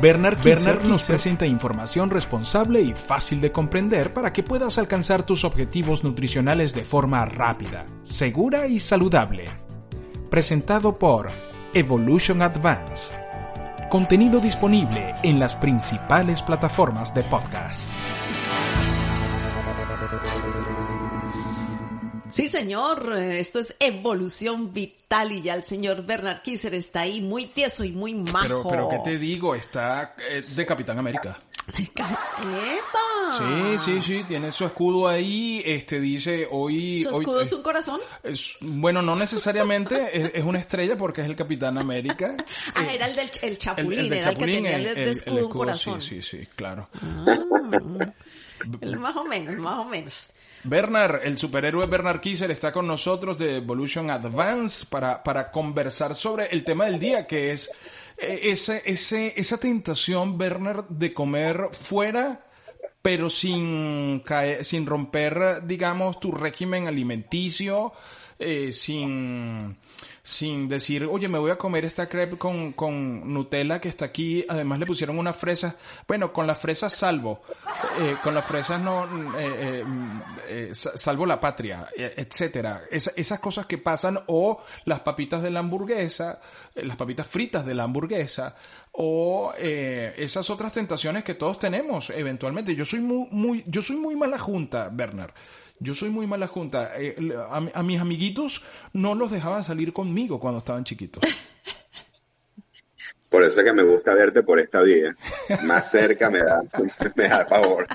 Bernard, Bernard nos presenta información responsable y fácil de comprender para que puedas alcanzar tus objetivos nutricionales de forma rápida, segura y saludable. Presentado por Evolution Advance. Contenido disponible en las principales plataformas de podcast. Sí, señor, esto es evolución vital y ya el señor Bernard Kisser está ahí muy tieso y muy majo. Pero, pero ¿qué te digo? Está eh, de Capitán América. ¡Epa! Sí, sí, sí, tiene su escudo ahí, este dice hoy... ¿Su hoy- escudo es eh, un corazón? es- bueno, no necesariamente, es, es una estrella porque es el Capitán América. Ah, Eh, era el del el chapulín, el era el que Chapulín, tenía el, de escudo un escudo, corazón. Sí, sí, sí, claro. Ah, el más o menos, más o menos. Bernard, el superhéroe Bernard Kisser está con nosotros de Evolution Advance para, para conversar sobre el tema del día, que es eh, ese, ese, esa tentación, Bernard, de comer fuera, pero sin, caer, sin romper, digamos, tu régimen alimenticio, eh, sin, sin decir, oye, me voy a comer esta crepe con, con Nutella que está aquí, además le pusieron unas fresas, bueno, con las fresas salvo, eh, con las fresas no, eh, eh, mm, eh, sa- salvo la patria, eh, etcétera. Esa- esas cosas que pasan, o las papitas de la hamburguesa, las papitas fritas de la hamburguesa, o eh, esas otras tentaciones que todos tenemos eventualmente. Yo soy muy, muy, yo soy muy mala junta, Bernard. Yo soy muy mala junta. Eh, a, a mis amiguitos no los dejaban salir conmigo cuando estaban chiquitos. Por eso es que me gusta verte por esta vía. Más cerca me da, me da favor.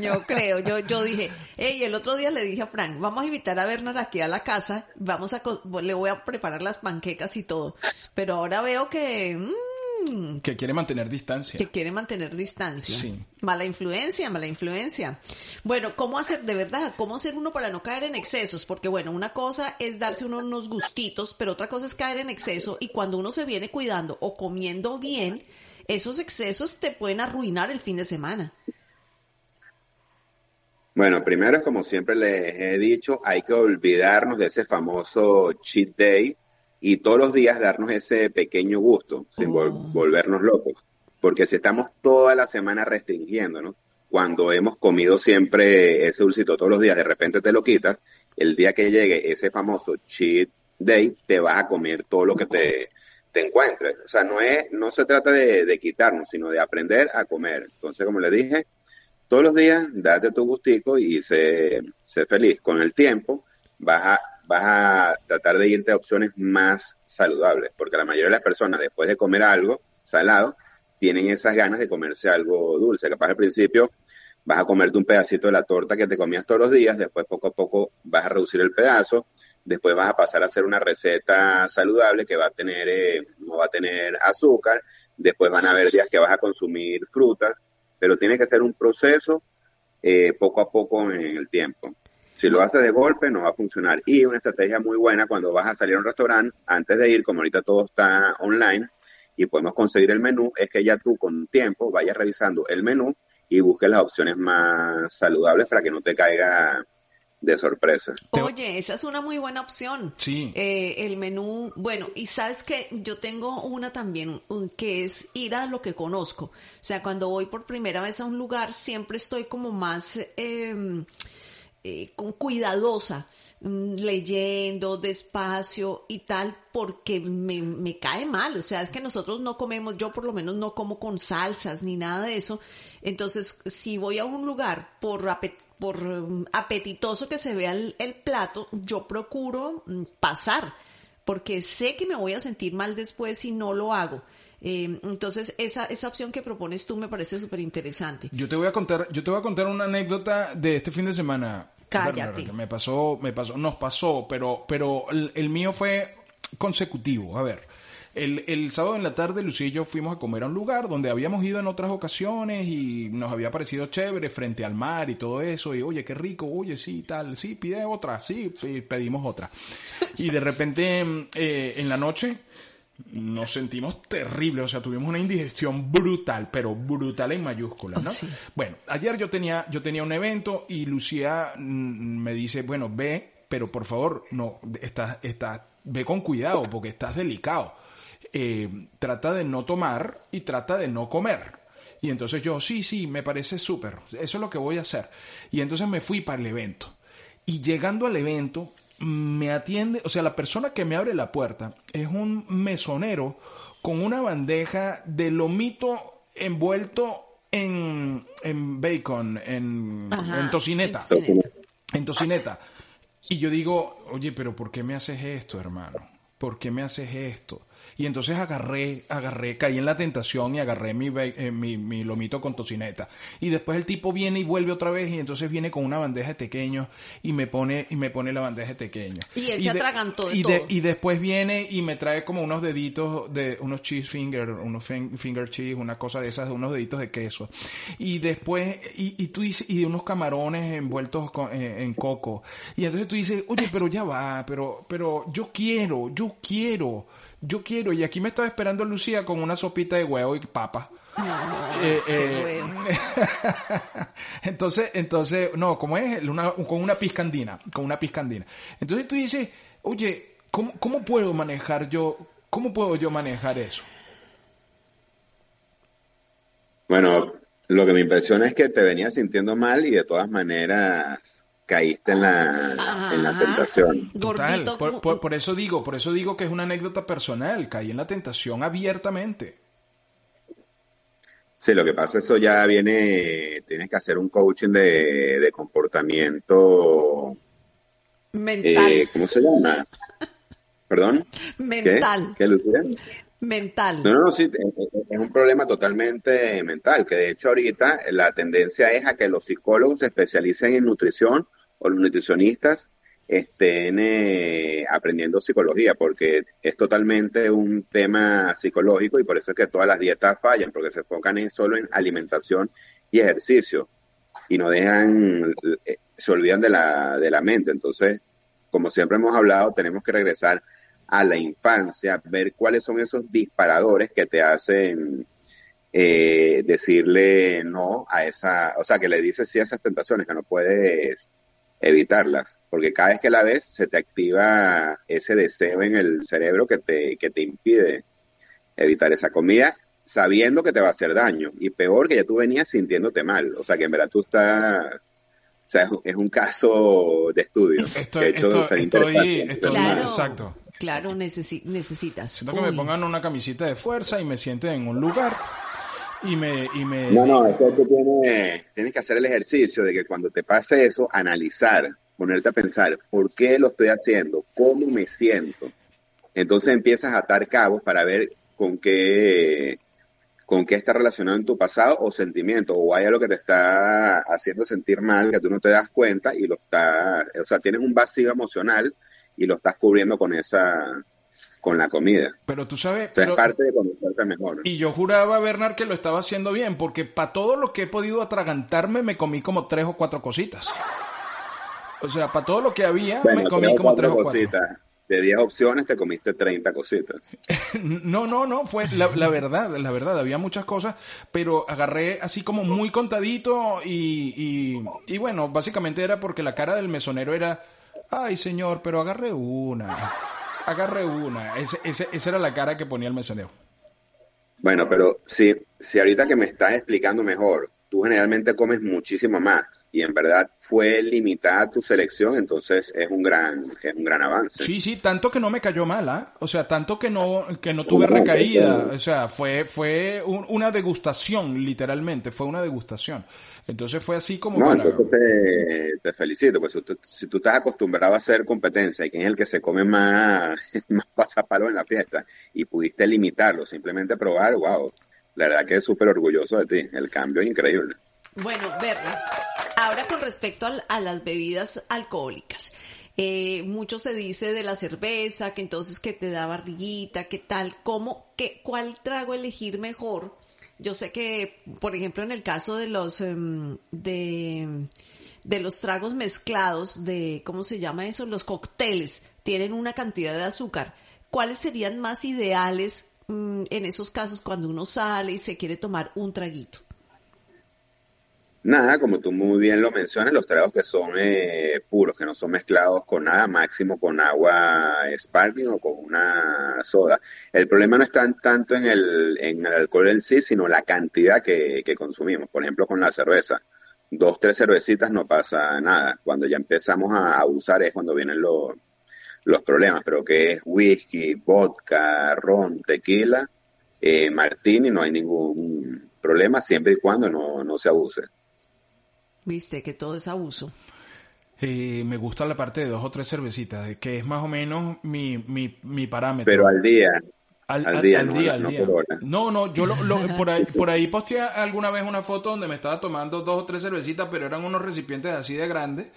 Yo creo, yo, yo dije, hey, el otro día le dije a Frank, vamos a invitar a Bernard aquí a la casa, vamos a, co- le voy a preparar las panquecas y todo. Pero ahora veo que, mm, Que quiere mantener distancia. que quiere mantener distancia. Sí. Mala influencia, mala influencia. Bueno, ¿cómo hacer de verdad? ¿Cómo hacer uno para no caer en excesos? Porque bueno, una cosa es darse uno unos gustitos, pero otra cosa es caer en exceso y cuando uno se viene cuidando o comiendo bien, esos excesos te pueden arruinar el fin de semana. Bueno, primero es como siempre les he dicho, hay que olvidarnos de ese famoso cheat day y todos los días darnos ese pequeño gusto sin vol- Oh. volvernos locos. Porque si estamos toda la semana restringiéndonos, cuando hemos comido siempre ese dulcito todos los días, de repente te lo quitas, el día que llegue ese famoso cheat day, te vas a comer todo lo que te, te encuentres. O sea, no es, no se trata de, de quitarnos, sino de aprender a comer. Entonces, como les dije, todos los días date tu gustico y sé, sé feliz. Con el tiempo vas a, vas a tratar de irte a opciones más saludables, porque la mayoría de las personas después de comer algo salado tienen esas ganas de comerse algo dulce. Capaz al principio vas a comerte un pedacito de la torta que te comías todos los días, después poco a poco vas a reducir el pedazo, después vas a pasar a hacer una receta saludable que va a tener, eh, no va a tener azúcar, después van a haber días que vas a consumir frutas, pero tiene que ser un proceso eh, poco a poco en el tiempo. Si lo haces de golpe no va a funcionar. Y una estrategia muy buena cuando vas a salir a un restaurante, antes de ir, como ahorita todo está online y podemos conseguir el menú, es que ya tú con tiempo vayas revisando el menú y busques las opciones más saludables para que no te caiga de sorpresa. Oye, esa es una muy buena opción. Sí. Eh, el menú, bueno, y sabes que yo tengo una también que es ir a lo que conozco. O sea, cuando voy por primera vez a un lugar, siempre estoy como más eh, eh, con- cuidadosa, mm, leyendo despacio y tal, porque me, me cae mal. O sea, es que nosotros no comemos, yo por lo menos no como con salsas ni nada de eso. Entonces, si voy a un lugar por por um, apetitoso que se vea el, el plato, yo procuro mm, pasar, porque sé que me voy a sentir mal después si no lo hago. Eh, entonces, esa, esa opción que propones tú me parece súper interesante. Yo te voy a contar, yo te voy a contar una anécdota de este fin de semana. Cállate. Me pasó, me pasó, nos pasó, pero, pero el, el mío fue consecutivo. A ver, El, el sábado en la tarde, Lucía y yo fuimos a comer a un lugar donde habíamos ido en otras ocasiones y nos había parecido chévere frente al mar y todo eso. Y oye, qué rico, oye, sí, tal, sí, pide otra, sí, pedimos otra. Y de repente, eh, en la noche, nos sentimos terribles, o sea, tuvimos una indigestión brutal, pero brutal en mayúsculas, ¿no? Bueno, ayer yo tenía, yo tenía un evento y Lucía mm, me dice, bueno, ve, pero por favor, no, estás, estás, ve con cuidado porque estás delicado. Eh, trata de no tomar y trata de no comer. Y entonces yo, sí, sí, me parece súper, eso es lo que voy a hacer. Y entonces me fui para el evento. Y llegando al evento, me atiende, o sea, la persona que me abre la puerta es un mesonero con una bandeja de lomito envuelto en, en bacon, en, en tocineta. En tocineta. Y yo digo, oye, pero ¿por qué me haces esto, hermano? ¿Por qué me haces esto? Y entonces agarré, agarré, caí en la tentación y agarré mi, eh, mi, mi, lomito con tocineta. Y después el tipo viene y vuelve otra vez y entonces viene con una bandeja de tequeños y me pone, y me pone la bandeja de tequeños. Y él se atragantó y, y después viene y me trae como unos deditos de unos cheese finger, unos finger cheese, una cosa de esas, unos deditos de queso. Y después, y, y tú dices, y unos camarones envueltos eh, en coco. Y entonces tú dices, oye, pero ya va, pero, pero yo quiero, yo quiero yo quiero, y aquí me estaba esperando Lucía con una sopita de huevo y papa. Eh, eh, entonces, entonces, no, como es? con una piscandina, con una piscandina. Entonces tú dices, oye, ¿cómo, ¿cómo puedo manejar yo, cómo puedo yo manejar eso? Bueno, lo que me impresiona es que te venías sintiendo mal y de todas maneras caíste en la, en la tentación. Total, por, eso digo, por eso digo que es una anécdota personal, caí en la tentación abiertamente. Sí, lo que pasa, eso ya viene, tienes que hacer un coaching de, comportamiento mental. Eh, ¿Cómo se llama? ¿Perdón? Mental. ¿Qué, Mental. No, no, sí, es un problema totalmente mental, que de hecho ahorita la tendencia es a que los psicólogos se especialicen en nutrición o los nutricionistas estén eh, aprendiendo psicología, porque es totalmente un tema psicológico y por eso es que todas las dietas fallan, porque se enfocan en, solo en alimentación y ejercicio y no dejan, eh, se olvidan de la, de la mente. Entonces, como siempre hemos hablado, tenemos que regresar a la infancia, ver cuáles son esos disparadores que te hacen eh, decirle no a esa, o sea, que le dices sí a esas tentaciones, que no puedes evitarlas, porque cada vez que la ves se te activa ese deseo en el cerebro que te, que te impide evitar esa comida sabiendo que te va a hacer daño y peor que ya tú venías sintiéndote mal, o sea que en verdad tú estás, o sea, es un caso de estudio. Estoy, hecho, estoy, claro, exacto. Claro, necesitas. Siento que me pongan una camisita de fuerza y me sienten en un lugar y me... Y me... No, no, es que tú tienes, que hacer el ejercicio de que cuando te pase eso, analizar, ponerte a pensar, ¿por qué lo estoy haciendo? ¿Cómo me siento? Entonces empiezas a atar cabos para ver con qué, con qué está relacionado en tu pasado o sentimiento, o hay algo que te está haciendo sentir mal que tú no te das cuenta y lo está, o sea, tienes un vacío emocional y lo estás cubriendo con esa, con la comida. Pero tú sabes... es parte de conocerte mejor. Y yo juraba, Bernard, que lo estaba haciendo bien, porque para todo lo que he podido atragantarme me comí como tres o cuatro cositas. O sea, para todo lo que había me comí como tres o cuatro. Cositas. De 10 opciones te comiste 30 cositas. no, no, no, fue la, la, verdad, la verdad, había muchas cosas, pero agarré así como muy contadito y, y, y bueno, básicamente era porque la cara del mesonero era, ay señor, pero agarré una agarre una. Ese, ese, esa era la cara que ponía el mesonero. Bueno, pero si, si ahorita que me estás explicando mejor, tú generalmente comes muchísimo más y en verdad fue limitada tu selección, entonces es un gran es un gran avance. Sí, sí, tanto que no me cayó mal, ¿ah? O sea, tanto que no que no tuve recaída, o sea, fue fue una degustación literalmente, fue una degustación. Entonces fue así como... No, entonces te, te, felicito, pues si tú, estás acostumbrado a hacer competencia y quién es el que se come más, más pasapalo en la fiesta y pudiste limitarlo, simplemente probar, wow, la verdad que es súper orgulloso de ti, el cambio es increíble. Bueno, Berna, ahora con respecto a, las bebidas alcohólicas, Eh, mucho se dice de la cerveza, que entonces que te da barriguita, que tal, ¿cómo, qué, cuál trago elegir mejor? Yo sé que, por ejemplo, en el caso de los, em, de, de los tragos mezclados, de, ¿cómo se llama eso? Los cócteles, tienen una cantidad de azúcar. ¿Cuáles serían más ideales mm, en esos casos cuando uno sale y se quiere tomar un traguito? Nada, como tú muy bien lo mencionas, los tragos que son eh, puros, que no son mezclados con nada, máximo con agua sparkling o con una soda. El problema no está tanto en el, en el alcohol en sí, sino la cantidad que, que consumimos. Por ejemplo, con la cerveza. Dos, tres cervecitas no pasa nada. Cuando ya empezamos a abusar es cuando vienen los, los problemas, pero que es whisky, vodka, ron, tequila, eh, martini, no hay ningún problema siempre y cuando no, no se abuse. Viste que todo es abuso. Eh, me gusta la parte de dos o tres cervecitas, que es más o menos mi, mi, mi parámetro. Pero al día. Al, día, al día, al día. No, no, yo lo, por, ahí, por ahí posteé alguna vez una foto donde me estaba tomando dos o tres cervecitas, pero eran unos recipientes así de grandes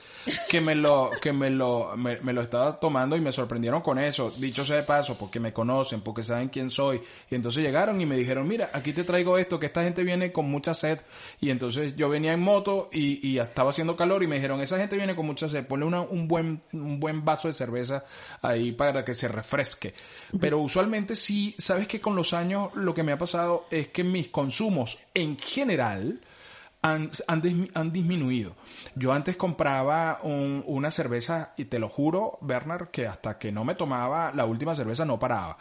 que me lo, que me lo, me, lo estaba tomando y me sorprendieron con eso. Dicho sea de paso, porque me conocen, porque saben quién soy. Y entonces llegaron y me dijeron, mira, aquí te traigo esto, que esta gente viene con mucha sed. Y entonces yo venía en moto y, y estaba haciendo calor y me dijeron, esa gente viene con mucha sed, ponle una, un buen, un buen vaso de cerveza ahí para que se refresque. Pero usualmente sí sabes que con los años lo que me ha pasado es que mis consumos en general han, han, disminuido. Yo antes compraba una cerveza y te lo juro, Bernard, que hasta que no me tomaba la última cerveza no paraba.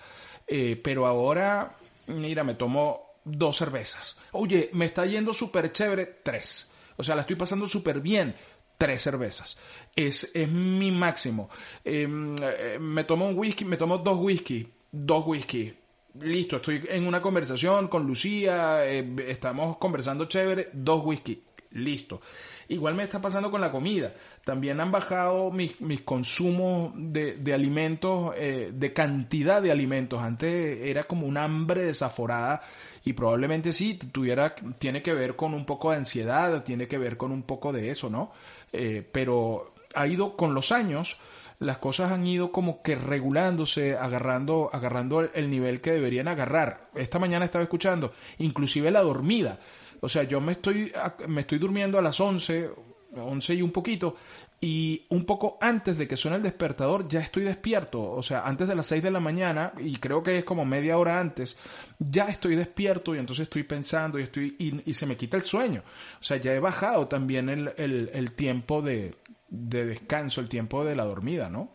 Eh, pero ahora, mira, me tomo dos cervezas. Oye, me está yendo súper chévere, tres. O sea, la estoy pasando súper bien, tres cervezas. Es, es mi máximo. Em, eh, me tomo un whisky, me tomo dos whisky, dos whisky. Listo, estoy en una conversación con Lucía, eh, estamos conversando chévere, dos whisky. Listo. Igual me está pasando con la comida. También han bajado mis, mis consumos de, de alimentos, eh, de cantidad de alimentos. Antes era como un hambre desaforada y probablemente sí tuviera, tiene que ver con un poco de ansiedad, tiene que ver con un poco de eso, ¿no? Eh, pero ha ido con los años, las cosas han ido como que regulándose, agarrando, agarrando el nivel que deberían agarrar. Esta mañana estaba escuchando, inclusive la dormida. O sea, yo me estoy, me estoy durmiendo a las 11, 11 y un poquito, y un poco antes de que suene el despertador ya estoy despierto, o sea, antes de las 6 de la mañana, y creo que es como media hora antes, ya estoy despierto y entonces estoy pensando y, estoy, y, se me quita el sueño. O sea, ya he bajado también el, el tiempo de, de descanso, el tiempo de la dormida, ¿no?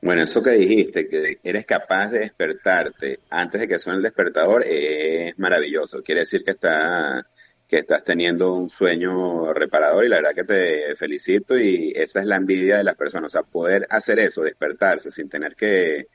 Bueno, eso que dijiste, que eres capaz de despertarte antes de que suene el despertador, es maravilloso. Quiere decir que, está, que estás teniendo un sueño reparador y la verdad que te felicito y esa es la envidia de las personas. O sea, poder hacer eso, despertarse sin tener que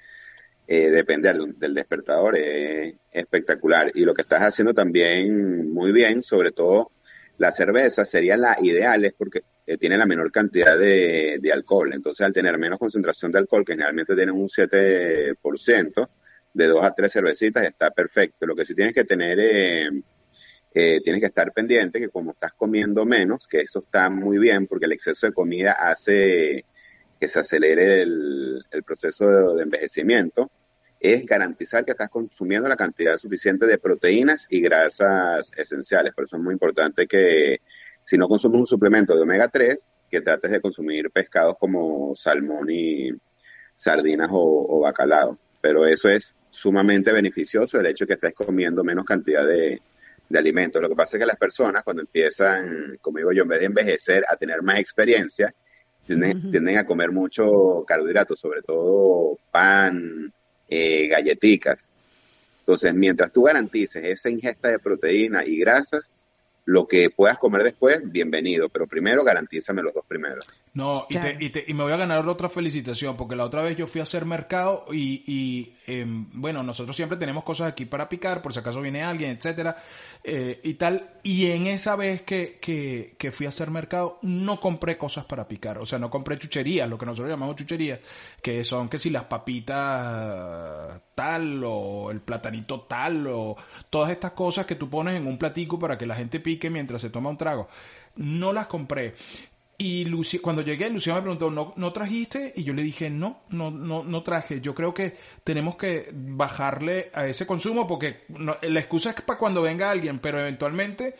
eh, depender del despertador es espectacular. Y lo que estás haciendo también muy bien, sobre todo la cerveza sería la ideal, es porque eh, tiene la menor cantidad de, alcohol. Entonces, al tener menos concentración de alcohol, que generalmente tienen un 7%, de dos a tres cervecitas está perfecto. Lo que sí tienes que tener, eh, eh, tienes que estar pendiente que como estás comiendo menos, que eso está muy bien porque el exceso de comida hace que se acelere el, proceso de envejecimiento, es garantizar que estás consumiendo la cantidad suficiente de proteínas y grasas esenciales. Por eso es muy importante que si no consumes un suplemento de omega 3, que trates de consumir pescados como salmón y sardinas o, bacalao. Pero eso es sumamente beneficioso el hecho de que estés comiendo menos cantidad de, alimentos. Lo que pasa es que las personas cuando empiezan, como digo yo, en vez de envejecer, a tener más experiencia, tienden, a comer mucho carbohidratos, sobre todo pan, eh, galletitas. Entonces, mientras tú garantices esa ingesta de proteína y grasas, lo que puedas comer después, bienvenido, pero primero garantízame los dos primeros. No, y, te, y, te, y, me voy a ganar otra felicitación, porque la otra vez yo fui a hacer mercado y, y em, bueno, nosotros siempre tenemos cosas aquí para picar, por si acaso viene alguien, etcétera, eh, y tal. Y en esa vez que, que, que, fui a hacer mercado, no compré cosas para picar, o sea, no compré chucherías, lo que nosotros llamamos chucherías, que son que si las papitas tal, o el platanito tal, o todas estas cosas que tú pones en un platico para que la gente pique mientras se toma un trago. No las compré Y Lucia, cuando llegué, Lucía me preguntó, ¿no, ¿no trajiste? Y yo le dije, no, no, no, no traje. Yo creo que tenemos que bajarle a ese consumo porque la excusa es para cuando venga alguien, pero eventualmente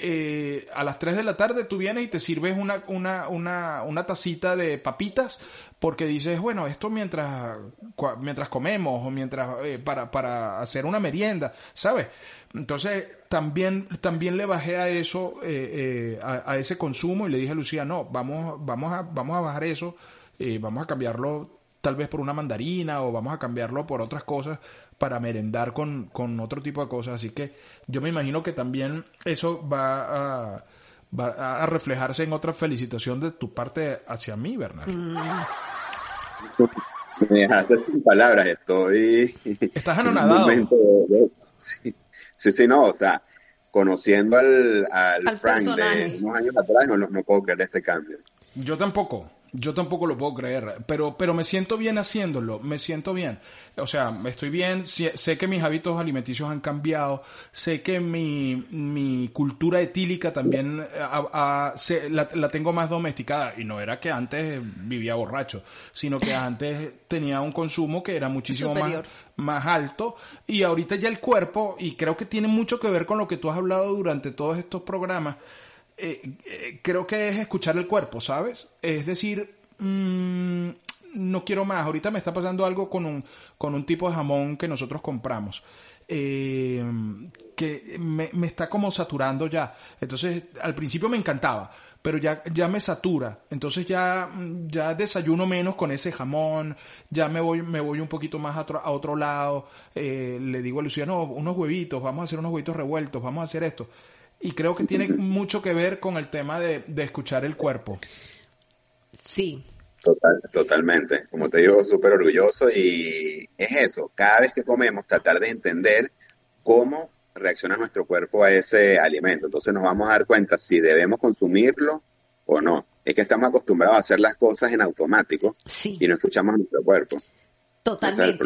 eh, a las 3 de la tarde tú vienes y te sirves una, una, una, una tacita de papitas porque dices, bueno, esto mientras, mientras comemos o mientras, eh, para, para hacer una merienda, ¿sabes? Entonces, también, también le bajé a eso, eh, eh, a, ese consumo y le dije a Lucía, no, vamos, vamos, a, vamos a bajar eso, eh, vamos a cambiarlo tal vez por una mandarina o vamos a cambiarlo por otras cosas para merendar con, con otro tipo de cosas. Así que yo me imagino que también eso va a, va a reflejarse en otra felicitación de tu parte hacia mí, Bernard. Me dejaste sin palabras, estoy... Estás anonadado. Sí, sí, no, o sea, conociendo al, al, Frank de unos años atrás, no, no puedo creer este cambio. Yo tampoco. Yo tampoco lo puedo creer, pero, pero me siento bien haciéndolo, me siento bien. O sea, estoy bien, sé que mis hábitos alimenticios han cambiado, sé que mi, mi cultura etílica también eh, la, la, tengo más domesticada. Y no era que antes vivía borracho, sino que antes tenía un consumo que era muchísimo más, más alto. Y ahorita ya el cuerpo, y creo que tiene mucho que ver con lo que tú has hablado durante todos estos programas, eh, eh, creo que es escuchar el cuerpo, ¿sabes? Es decir, mmm, no quiero más. Ahorita me está pasando algo con un, con un tipo de jamón que nosotros compramos. Eh, que me, está como saturando ya. Entonces, al principio me encantaba, pero ya, ya me satura. Entonces ya, ya desayuno menos con ese jamón, ya me voy, me voy un poquito más a otro, a otro lado. Eh, le digo a Lucía, no, unos huevitos, vamos a hacer unos huevitos revueltos, vamos a hacer esto. Y creo que tiene mucho que ver con el tema de, escuchar el cuerpo. Sí. Total, totalmente. Como te digo, súper orgulloso y es eso. Cada vez que comemos, tratar de entender cómo reacciona nuestro cuerpo a ese alimento. Entonces nos vamos a dar cuenta si debemos consumirlo o no. Es que estamos acostumbrados a hacer las cosas en automático y no escuchamos a nuestro cuerpo. Totalmente.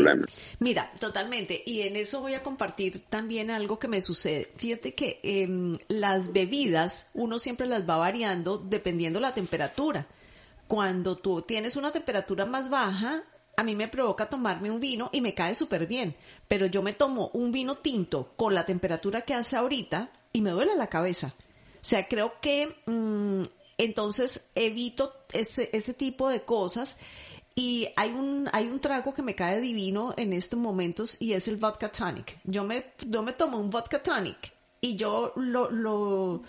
Mira, totalmente. Y en eso voy a compartir también algo que me sucede. Fíjate que em, las bebidas uno siempre las va variando dependiendo la temperatura. Cuando tú tienes una temperatura más baja, a mí me provoca tomarme un vino y me cae súper bien. Pero yo me tomo un vino tinto con la temperatura que hace ahorita y me duele la cabeza. O sea, creo que mm, entonces evito ese, ese tipo de cosas y hay un, hay un trago que me cae divino en estos momentos y es el vodka tonic. Yo me, yo me tomo un vodka tonic y yo lo, lo,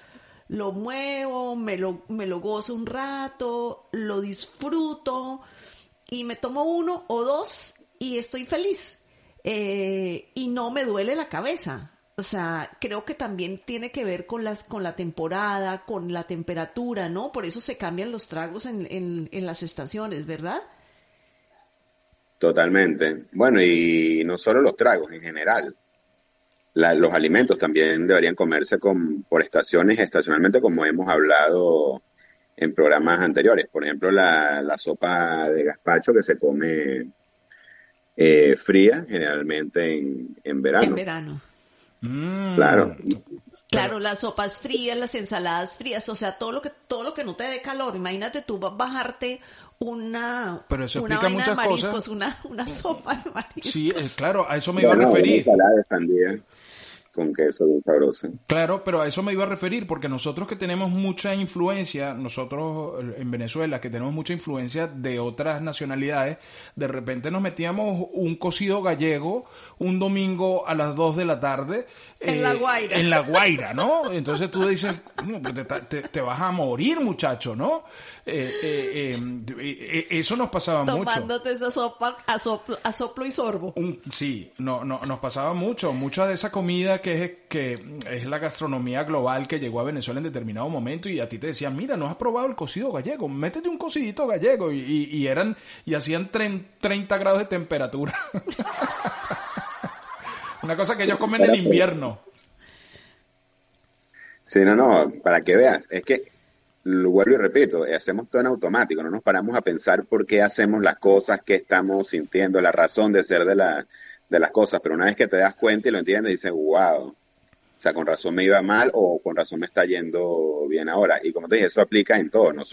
lo muevo, me lo, me lo gozo un rato, lo disfruto y me tomo uno o dos y estoy feliz. Eh, y no me duele la cabeza. O sea, creo que también tiene que ver con las, con la temporada, con la temperatura, ¿no? Por eso se cambian los tragos en, en, en las estaciones, ¿verdad? Totalmente. Bueno, y no solo los tragos en general. los alimentos también deberían comerse con, por estaciones, estacionalmente, como hemos hablado en programas anteriores. Por ejemplo, la, sopa de gazpacho que se come eh, fría, generalmente en, en verano. En verano. Mm. Claro. Claro, las sopas frías, las ensaladas frías, o sea, todo lo que todo lo que no te dé calor. Imagínate tú bajarte una, Pero eso una vaina de mariscos, cosas. Una, una sopa de mariscos. Sí, eh, claro, a eso me iba a referir con queso bien sabroso. Claro, pero a eso me iba a referir, porque nosotros que tenemos mucha influencia, nosotros en Venezuela, que tenemos mucha influencia de otras nacionalidades, de repente nos metíamos un cocido gallego un domingo a las 2 de la tarde. En la eh, Guaira. En la Guaira, ¿no? Entonces tú dices, pues te, te, vas a morir, muchacho, ¿no? Eh, eh, eso nos pasaba mucho. Tomándote esa sopa a soplo, y sorbo. sí, no, no, nos pasaba mucho. Mucha de esa comida que es, que es la gastronomía global que llegó a Venezuela en determinado momento y a ti te decían, mira, no has probado el cocido gallego, métete un cocidito gallego y, y, eran, y hacían 30 grados de temperatura. Una cosa que ellos comen en invierno. Sí, no, no, para que veas, es que lo vuelvo y repito, hacemos todo en automático, no nos paramos a pensar por qué hacemos las cosas, qué estamos sintiendo, la razón de ser de, la, de las cosas, pero una vez que te das cuenta y lo entiendes, dices, wow, sea, con razón me iba mal o con razón me está yendo bien ahora. Y como te dije, eso aplica en todo, ¿no?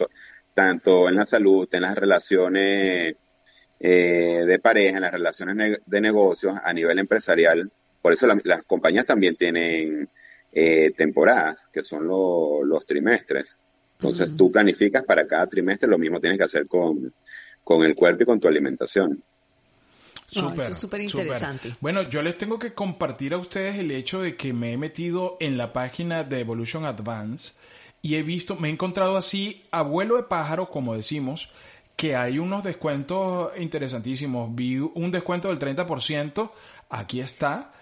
tanto en la salud, en las relaciones eh, de pareja, en las relaciones de negocios, a nivel empresarial. Por eso las compañías también tienen eh, temporadas, que son los trimestres. Entonces tú planificas para cada trimestre, lo mismo tienes que hacer con, con el cuerpo y con tu alimentación. Súper, eso es súper interesante. Bueno, yo les tengo que compartir a ustedes el hecho de que me he metido en la página de Evolution Advance y he visto, me he encontrado así, abuelo de pájaro, como decimos, que hay unos descuentos interesantísimos. Vi un descuento del 30%, aquí está,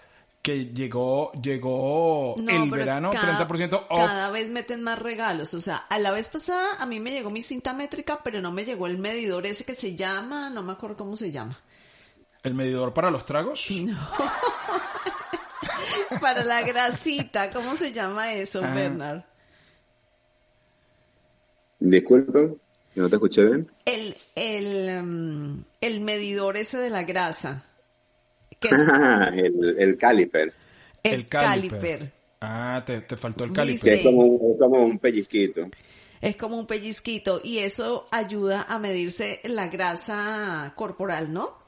que llegó llegó el verano 30% off. Cada vez meten más regalos, o sea, a la vez pasada a mí me llegó mi cinta métrica, pero no me llegó el medidor ese que se llama, no me acuerdo cómo se llama. ¿El medidor para los tragos? No. para la grasita, ¿cómo se llama eso, ah. Bernard? Disculpe, no te escuché bien. El, el, um, el medidor ese de la grasa. el, el caliper. El, caliper. Ah, te, te, faltó el caliper. es como, como un pellizquito. Es como un pellizquito y eso ayuda a medirse la grasa corporal, ¿no?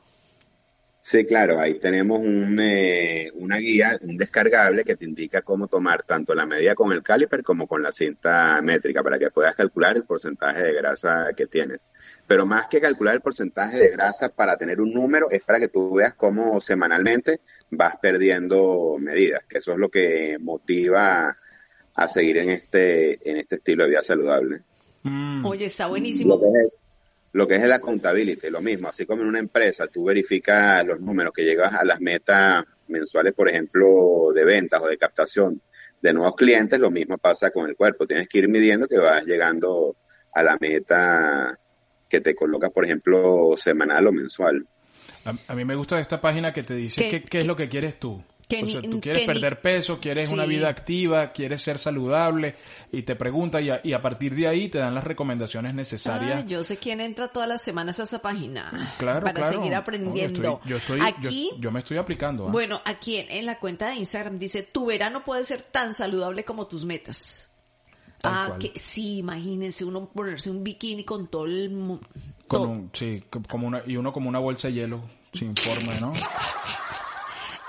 Sí, claro, ahí tenemos un, eh, una guía, un descargable que te indica cómo tomar tanto la medida con el caliper como con la cinta métrica para que puedas calcular el porcentaje de grasa que tienes. Pero más que calcular el porcentaje de grasa para tener un número, es para que tú veas cómo semanalmente vas perdiendo medidas, que eso es lo que motiva a seguir en este, en este estilo de vida saludable. Mm. Oye, está buenísimo lo que es el accountability, lo mismo, así como en una empresa, tú verificas los números que llegas a las metas mensuales, por ejemplo, de ventas o de captación de nuevos clientes, lo mismo pasa con el cuerpo, tienes que ir midiendo que vas llegando a la meta que te coloca, por ejemplo, semanal o mensual. A, mí me gusta esta página que te dice qué es lo que quieres tú tú quieres perder peso, quieres una vida activa, quieres ser saludable y te pregunta y a, partir de ahí te dan las recomendaciones necesarias. Ah, yo sé quién entra todas las semanas a esa página claro, para seguir aprendiendo. yo, estoy, aquí, yo, me estoy aplicando. ¿ah? Bueno, aquí en, la cuenta de Instagram dice, tu verano puede ser tan saludable como tus metas. ah, que sí, imagínense uno ponerse un bikini con todo el... Con sí, como una, y uno como una bolsa de hielo sin forma, ¿no?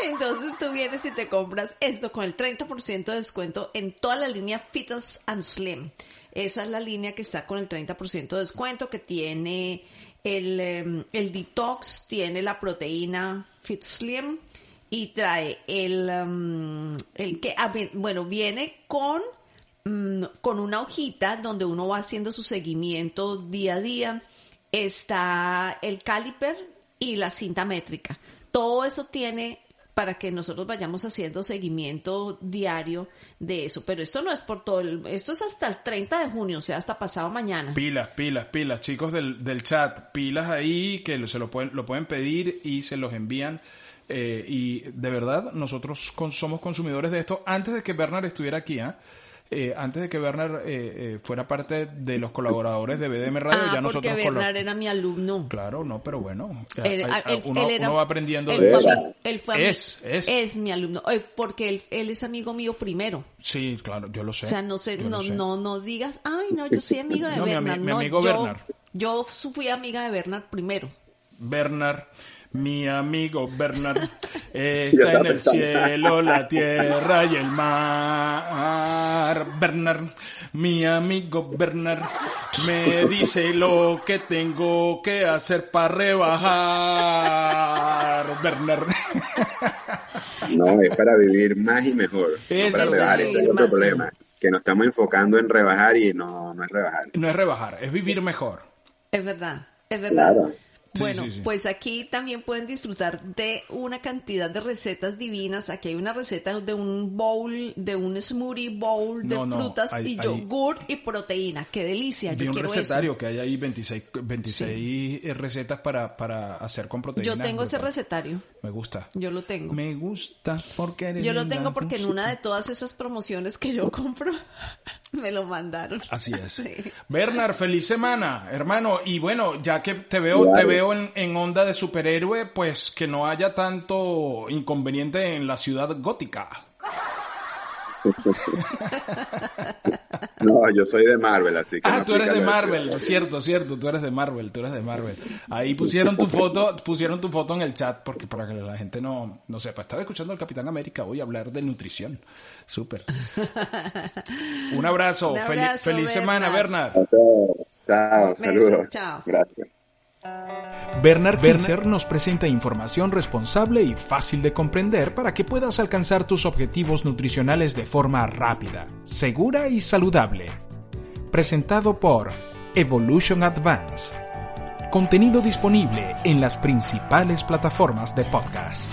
Entonces tú vienes y te compras esto con el 30% de descuento en toda la línea Fitness and Slim. Esa es la línea que está con el 30% de descuento, que tiene el, em, el detox, tiene la proteína Fit Slim y trae el, em, el que, ah, bueno, viene con, mm, con una hojita donde uno va haciendo su seguimiento día a día. Está el caliper y la cinta métrica. Todo eso tiene para que nosotros vayamos haciendo seguimiento diario de eso. Pero esto no es por todo el, esto es hasta el 30 de junio, o sea, hasta pasado mañana. Pilas, pilas, pilas, chicos del, del chat, pilas ahí que se lo pueden, lo pueden pedir y se los envían. Eh, y de verdad, nosotros somos consumidores de esto. Antes de que Bernard estuviera aquí, ¿ah? Antes de que Werner eh, eh, fuera parte de los colaboradores de BDM Radio, ah, ya nosotros... porque Werner era mi alumno. Claro, no, pero bueno, uno, va aprendiendo de es, es. es mi alumno, porque él, él, es amigo mío primero. Sí, claro, yo lo sé. O sea, no sé, no, no, no digas, ay, no, yo soy amiga de Bernard. Mi, amigo Bernard. Yo fui amiga de Bernard primero. Bernard mi amigo Bernard está en el cielo, la tierra y el mar. Bernard, mi amigo Bernard, me dice lo que tengo que hacer para rebajar. Bernard. No, es para vivir más y mejor. Es para rebajar, es otro problema. Que nos estamos enfocando en rebajar y no, no es rebajar. No es rebajar, es vivir mejor. Es verdad, es verdad bueno, pues aquí también pueden disfrutar de una cantidad de recetas divinas. Aquí hay una receta de un bowl, de un smoothie bowl de frutas y yogur y proteína. ¡Qué delicia! Yo un recetario que hay ahí 26, 26 recetas para, para hacer con proteína. Yo tengo ese recetario. Me gusta. Yo lo tengo. Me gusta porque eres Yo lo tengo porque en una de todas esas promociones que yo compro me lo mandaron. Así es. Bernard, feliz semana, hermano. Y bueno, ya que te veo, te veo en, onda de superhéroe, pues que no haya tanto inconveniente en la ciudad gótica. no, yo soy de Marvel, así que. Ah, tú eres de Marvel, cierto, cierto, tú eres de Marvel, tú eres de Marvel. Ahí pusieron tu foto, pusieron tu foto en el chat porque para que la gente no, no sepa. Estaba escuchando al Capitán América, voy a hablar de nutrición. Súper. Un abrazo, feliz semana, Bernard. Chao, saludos. Chao. Gracias. Bernard Kinzer nos presenta información responsable y fácil de comprender para que puedas alcanzar tus objetivos nutricionales de forma rápida, segura y saludable. Presentado por Evolution Advance. Contenido disponible en las principales plataformas de podcast.